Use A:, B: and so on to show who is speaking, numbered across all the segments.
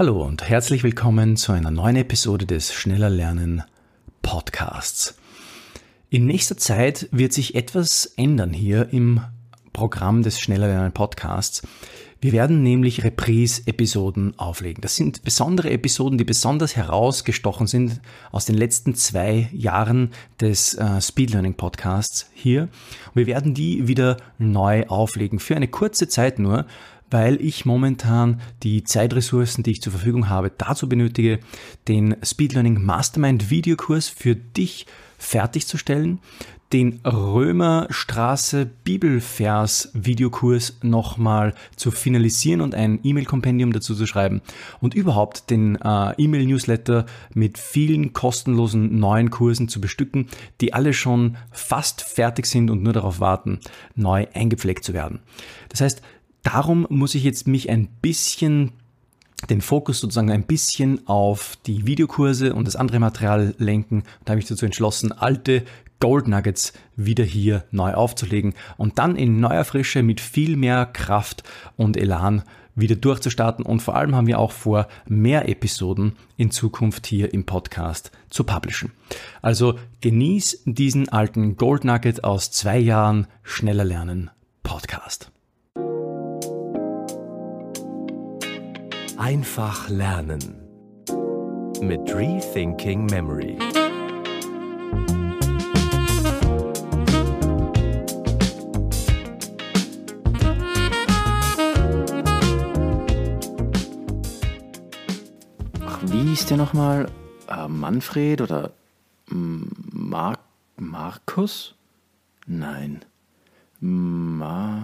A: Hallo und herzlich willkommen zu einer neuen Episode des Schneller Lernen Podcasts. In nächster Zeit wird sich etwas ändern hier im Programm des Schneller Lernen Podcasts. Wir werden nämlich Reprise-Episoden auflegen. Das sind besondere Episoden, die besonders herausgestochen sind aus den letzten zwei Jahren des äh, Speed Learning Podcasts hier. Und wir werden die wieder neu auflegen für eine kurze Zeit nur, weil ich momentan die Zeitressourcen, die ich zur Verfügung habe, dazu benötige, den Speed Learning Mastermind Videokurs für dich fertigzustellen, den Römerstraße Bibelvers Videokurs nochmal zu finalisieren und ein E-Mail-Kompendium dazu zu schreiben und überhaupt den äh, E-Mail-Newsletter mit vielen kostenlosen neuen Kursen zu bestücken, die alle schon fast fertig sind und nur darauf warten, neu eingepflegt zu werden. Das heißt, darum muss ich jetzt mich ein bisschen den Fokus sozusagen ein bisschen auf die Videokurse und das andere Material lenken. Da habe ich dazu entschlossen, alte Gold Nuggets wieder hier neu aufzulegen und dann in neuer Frische mit viel mehr Kraft und Elan wieder durchzustarten. Und vor allem haben wir auch vor, mehr Episoden in Zukunft hier im Podcast zu publishen. Also genieß diesen alten Gold Nugget aus zwei Jahren schneller lernen Podcast.
B: Einfach lernen mit Rethinking Memory.
A: Ach, wie hieß der nochmal? Äh, Manfred oder Mar Markus? Nein. Ma,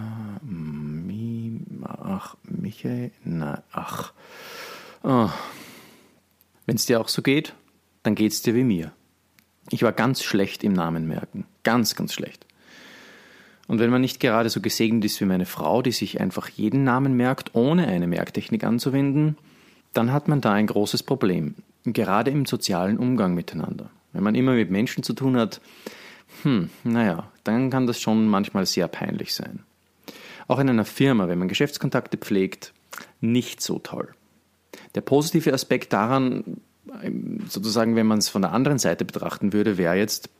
A: ach, Michael, na, ach. Oh. Wenn es dir auch so geht, dann geht es dir wie mir. Ich war ganz schlecht im Namen merken. Ganz, ganz schlecht. Und wenn man nicht gerade so gesegnet ist wie meine Frau, die sich einfach jeden Namen merkt, ohne eine Merktechnik anzuwenden, dann hat man da ein großes Problem. Gerade im sozialen Umgang miteinander. Wenn man immer mit Menschen zu tun hat, hm, naja, dann kann das schon manchmal sehr peinlich sein. Auch in einer Firma, wenn man Geschäftskontakte pflegt, nicht so toll. Der positive Aspekt daran, sozusagen, wenn man es von der anderen Seite betrachten würde, wäre jetzt,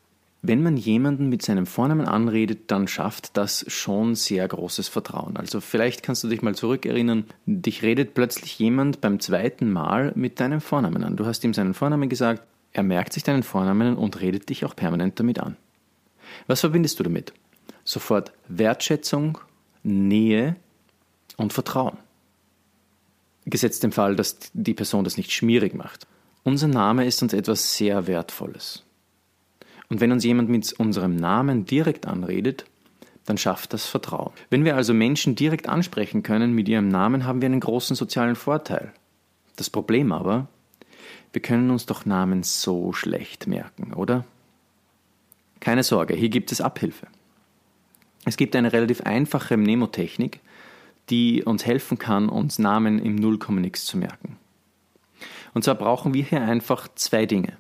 A: wenn man jemanden mit seinem Vornamen anredet, dann schafft das schon sehr großes Vertrauen. Also vielleicht kannst du dich mal zurückerinnern, dich redet plötzlich jemand beim zweiten Mal mit deinem Vornamen an. Du hast ihm seinen Vornamen gesagt, er merkt sich deinen Vornamen und redet dich auch permanent damit an. Was verbindest du damit? Sofort Wertschätzung, Nähe und Vertrauen. Gesetzt dem Fall, dass die Person das nicht schmierig macht. Unser Name ist uns etwas sehr Wertvolles. Und wenn uns jemand mit unserem Namen direkt anredet, dann schafft das Vertrauen. Wenn wir also Menschen direkt ansprechen können mit ihrem Namen, haben wir einen großen sozialen Vorteil. Das Problem aber, wir können uns doch Namen so schlecht merken, oder? Keine Sorge, hier gibt es Abhilfe. Es gibt eine relativ einfache Mnemotechnik, die uns helfen kann, uns Namen im Nullkommenix zu merken. Und zwar brauchen wir hier einfach zwei Dinge.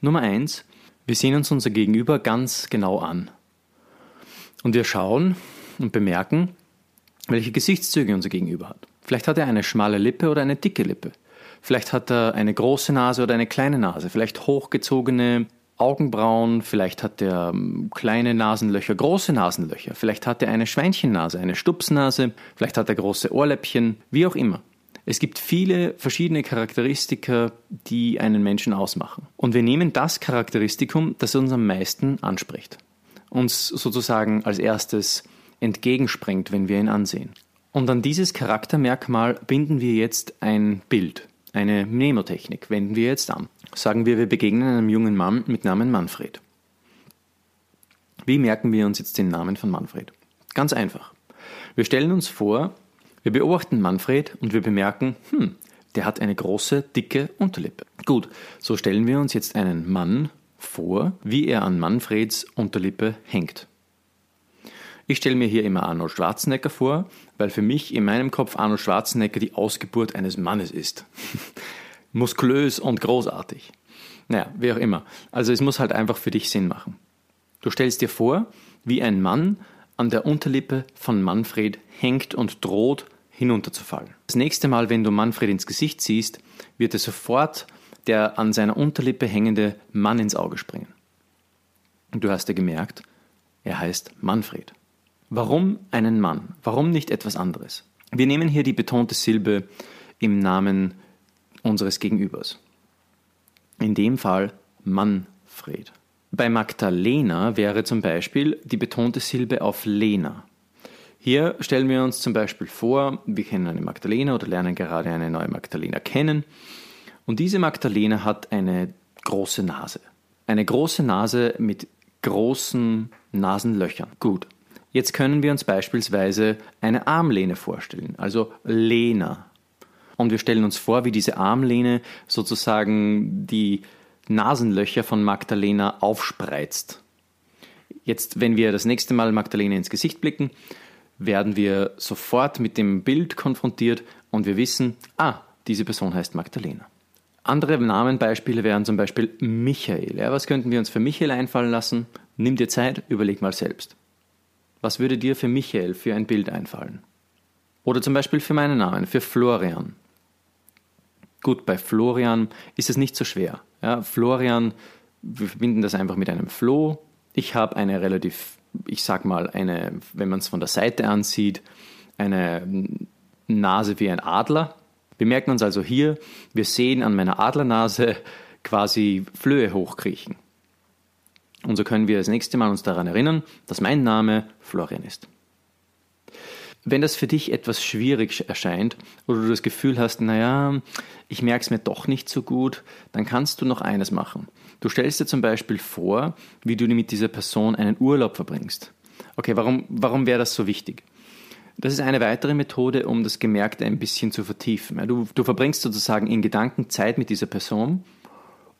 A: Nummer eins, wir sehen uns unser Gegenüber ganz genau an. Und wir schauen und bemerken, welche Gesichtszüge unser Gegenüber hat. Vielleicht hat er eine schmale Lippe oder eine dicke Lippe. Vielleicht hat er eine große Nase oder eine kleine Nase. Vielleicht hochgezogene Augenbrauen, vielleicht hat er ähm, kleine Nasenlöcher, große Nasenlöcher, vielleicht hat er eine Schweinchennase, eine Stupsnase, vielleicht hat er große Ohrläppchen, wie auch immer. Es gibt viele verschiedene Charakteristika, die einen Menschen ausmachen. Und wir nehmen das Charakteristikum, das uns am meisten anspricht. Uns sozusagen als erstes entgegenspringt, wenn wir ihn ansehen. Und an dieses Charaktermerkmal binden wir jetzt ein Bild, eine Mnemotechnik, wenden wir jetzt an. Sagen wir, wir begegnen einem jungen Mann mit Namen Manfred. Wie merken wir uns jetzt den Namen von Manfred? Ganz einfach. Wir stellen uns vor, wir beobachten Manfred und wir bemerken, hm, der hat eine große, dicke Unterlippe. Gut, so stellen wir uns jetzt einen Mann vor, wie er an Manfreds Unterlippe hängt. Ich stelle mir hier immer Arnold Schwarzenegger vor, weil für mich in meinem Kopf Arnold Schwarzenegger die Ausgeburt eines Mannes ist. Muskulös und großartig. Naja, wie auch immer. Also es muss halt einfach für dich Sinn machen. Du stellst dir vor, wie ein Mann an der Unterlippe von Manfred hängt und droht hinunterzufallen. Das nächste Mal, wenn du Manfred ins Gesicht siehst, wird dir sofort der an seiner Unterlippe hängende Mann ins Auge springen. Und du hast ja gemerkt, er heißt Manfred. Warum einen Mann? Warum nicht etwas anderes? Wir nehmen hier die betonte Silbe im Namen unseres Gegenübers. In dem Fall Manfred. Bei Magdalena wäre zum Beispiel die betonte Silbe auf Lena. Hier stellen wir uns zum Beispiel vor, wir kennen eine Magdalena oder lernen gerade eine neue Magdalena kennen. Und diese Magdalena hat eine große Nase. Eine große Nase mit großen Nasenlöchern. Gut. Jetzt können wir uns beispielsweise eine Armlehne vorstellen, also Lena. Und wir stellen uns vor, wie diese Armlehne sozusagen die Nasenlöcher von Magdalena aufspreizt. Jetzt, wenn wir das nächste Mal Magdalena ins Gesicht blicken, werden wir sofort mit dem Bild konfrontiert und wir wissen, ah, diese Person heißt Magdalena. Andere Namenbeispiele wären zum Beispiel Michael. Ja, was könnten wir uns für Michael einfallen lassen? Nimm dir Zeit, überleg mal selbst. Was würde dir für Michael für ein Bild einfallen? Oder zum Beispiel für meinen Namen, für Florian. Gut, bei Florian ist es nicht so schwer. Ja, Florian, wir verbinden das einfach mit einem Floh. Ich habe eine relativ, ich sag mal, eine, wenn man es von der Seite ansieht, eine Nase wie ein Adler. Wir merken uns also hier, wir sehen an meiner Adlernase quasi Flöhe hochkriechen. Und so können wir das nächste Mal uns daran erinnern, dass mein Name Florian ist. Wenn das für dich etwas schwierig erscheint oder du das Gefühl hast, naja, ich merke es mir doch nicht so gut, dann kannst du noch eines machen. Du stellst dir zum Beispiel vor, wie du mit dieser Person einen Urlaub verbringst. Okay, warum, warum wäre das so wichtig? Das ist eine weitere Methode, um das Gemerkte ein bisschen zu vertiefen. Du, du verbringst sozusagen in Gedanken Zeit mit dieser Person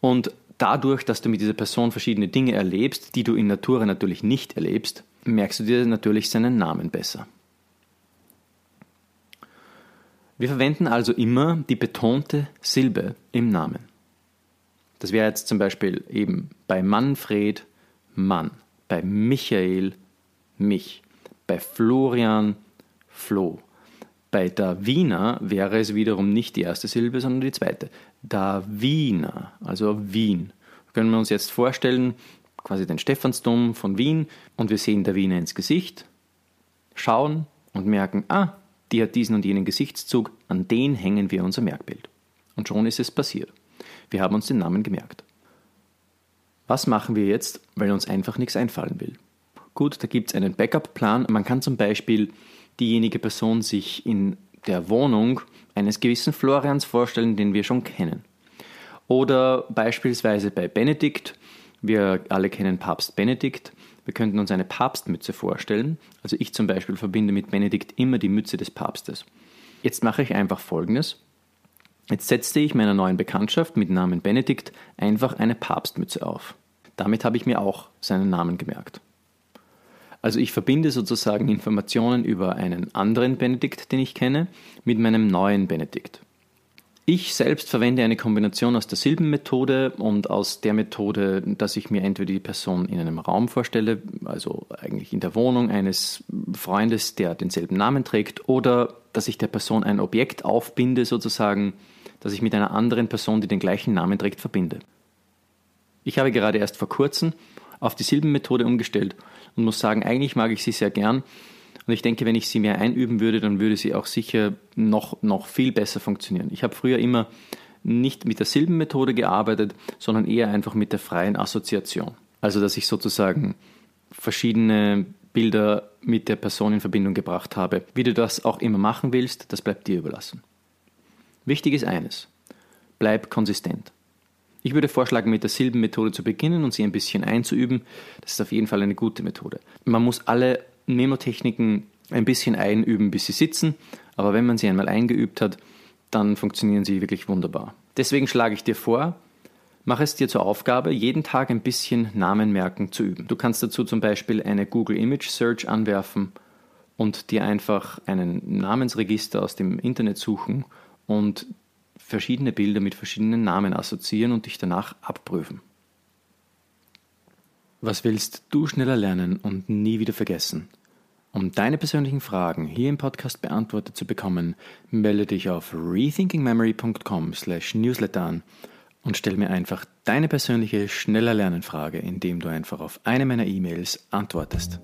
A: und dadurch, dass du mit dieser Person verschiedene Dinge erlebst, die du in Natura natürlich nicht erlebst, merkst du dir natürlich seinen Namen besser. Wir verwenden also immer die betonte Silbe im Namen. Das wäre jetzt zum Beispiel eben bei Manfred Mann, bei Michael mich, bei Florian Flo. Bei Davina wäre es wiederum nicht die erste Silbe, sondern die zweite. Davina, also Wien. Können wir uns jetzt vorstellen, quasi den Stephansdom von Wien und wir sehen Davina ins Gesicht, schauen und merken, ah, die hat diesen und jenen Gesichtszug, an den hängen wir unser Merkbild. Und schon ist es passiert. Wir haben uns den Namen gemerkt. Was machen wir jetzt, weil uns einfach nichts einfallen will? Gut, da gibt es einen Backup-Plan. Man kann zum Beispiel diejenige Person sich in der Wohnung eines gewissen Florians vorstellen, den wir schon kennen. Oder beispielsweise bei Benedikt. Wir alle kennen Papst Benedikt. Wir könnten uns eine Papstmütze vorstellen. Also ich zum Beispiel verbinde mit Benedikt immer die Mütze des Papstes. Jetzt mache ich einfach Folgendes. Jetzt setze ich meiner neuen Bekanntschaft mit Namen Benedikt einfach eine Papstmütze auf. Damit habe ich mir auch seinen Namen gemerkt. Also ich verbinde sozusagen Informationen über einen anderen Benedikt, den ich kenne, mit meinem neuen Benedikt. Ich selbst verwende eine Kombination aus der Silbenmethode und aus der Methode, dass ich mir entweder die Person in einem Raum vorstelle, also eigentlich in der Wohnung eines Freundes, der denselben Namen trägt, oder dass ich der Person ein Objekt aufbinde, sozusagen, das ich mit einer anderen Person, die den gleichen Namen trägt, verbinde. Ich habe gerade erst vor kurzem auf die Silbenmethode umgestellt und muss sagen, eigentlich mag ich sie sehr gern. Und ich denke, wenn ich sie mehr einüben würde, dann würde sie auch sicher noch, noch viel besser funktionieren. Ich habe früher immer nicht mit der Silbenmethode gearbeitet, sondern eher einfach mit der freien Assoziation. Also, dass ich sozusagen verschiedene Bilder mit der Person in Verbindung gebracht habe. Wie du das auch immer machen willst, das bleibt dir überlassen. Wichtig ist eines, bleib konsistent. Ich würde vorschlagen, mit der Silbenmethode zu beginnen und sie ein bisschen einzuüben. Das ist auf jeden Fall eine gute Methode. Man muss alle Memotechniken ein bisschen einüben, bis sie sitzen, aber wenn man sie einmal eingeübt hat, dann funktionieren sie wirklich wunderbar. Deswegen schlage ich dir vor, mach es dir zur Aufgabe, jeden Tag ein bisschen Namen merken zu üben. Du kannst dazu zum Beispiel eine Google Image Search anwerfen und dir einfach einen Namensregister aus dem Internet suchen und verschiedene Bilder mit verschiedenen Namen assoziieren und dich danach abprüfen. Was willst du schneller lernen und nie wieder vergessen? Um deine persönlichen Fragen hier im Podcast beantwortet zu bekommen, melde dich auf rethinkingmemory.com/newsletter an und stell mir einfach deine persönliche schneller Lernenfrage, indem du einfach auf eine meiner E-Mails antwortest.